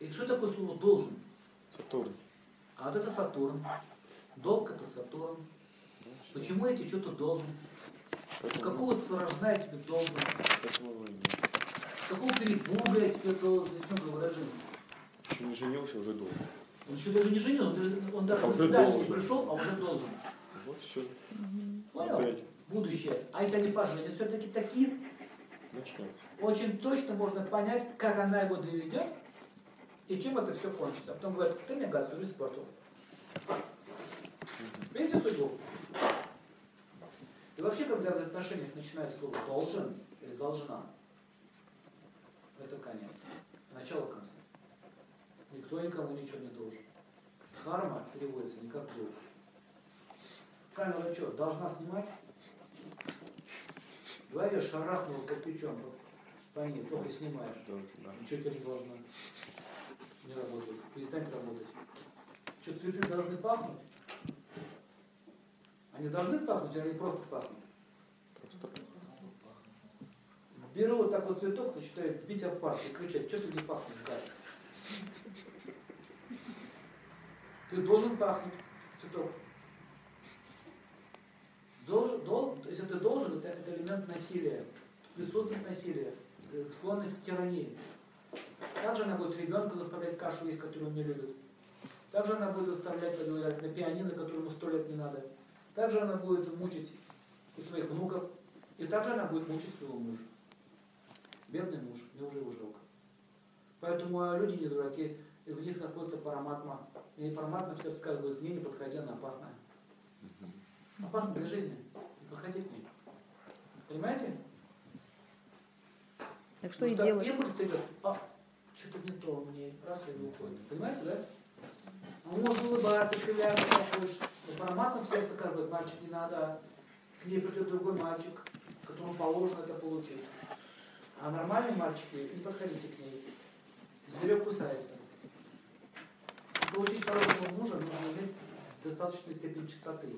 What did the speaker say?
И что такое слово должен? Сатурн. А вот это Сатурн. Долг это Сатурн. Почему я тебе что-то должен? Поэтому, Какого творожна я тебе должен? поэтому Какого перепуга я тебе должен? Есть много выражений. еще не женился, уже долго. Он еще даже не женил, он даже, он даже А уже свидание не должен. пришел, а уже должен. Вот все. Понял? Опять Будущее. А если они поженятся, все-таки такие, начнется. очень точно можно понять, как она его доведет и чем это все кончится. А потом говорят, ты мне гад, жизнь испортил. Видите судьбу? И вообще, когда в отношениях начинается слово должен или должна, это конец. Начало конца. Никто никому ничего не должен. Харма переводится не как долг. Камера что, должна снимать? Говоришь, шарахнул кирпичом по, по ней, только снимаешь. Ничего тебе не должно. Не работает. Перестань работать. Что, цветы должны пахнуть? Они должны пахнуть, или они просто пахнут? Просто Беру вот так вот цветок, начинаю бить об парк и кричать, что ты не пахнешь, гад? Ты должен пахнуть, цветок. Должен, дол- если ты должен, это, это элемент насилия, присутствует насилие, э, склонность к тирании. Также она будет ребенка заставлять кашу есть, которую он не любит. Также она будет заставлять играть на пианино, которому сто лет не надо. Также она будет мучить и своих внуков, и также она будет мучить своего мужа. Бедный муж, мне уже его жалко. Поэтому а, люди не дураки, и в них находится параматма. И параматма в сердце скажет, говорит, мне не подходи, она опасная. Опасна для жизни. Не подходи к ней. Понимаете? Так что и Потому делать? Импульс идет, а, что-то не то мне, раз и уходит. Понимаете, да? А Он может улыбаться, кривляться, как хочешь. Но параматма в сердце скажет, говорит, мальчик, не надо. К ней придет другой мальчик, которому положено это получить. А нормальные мальчики, не подходите к ней. Зверек кусается. Чтобы получить хорошего мужа, нужно иметь достаточную степень чистоты.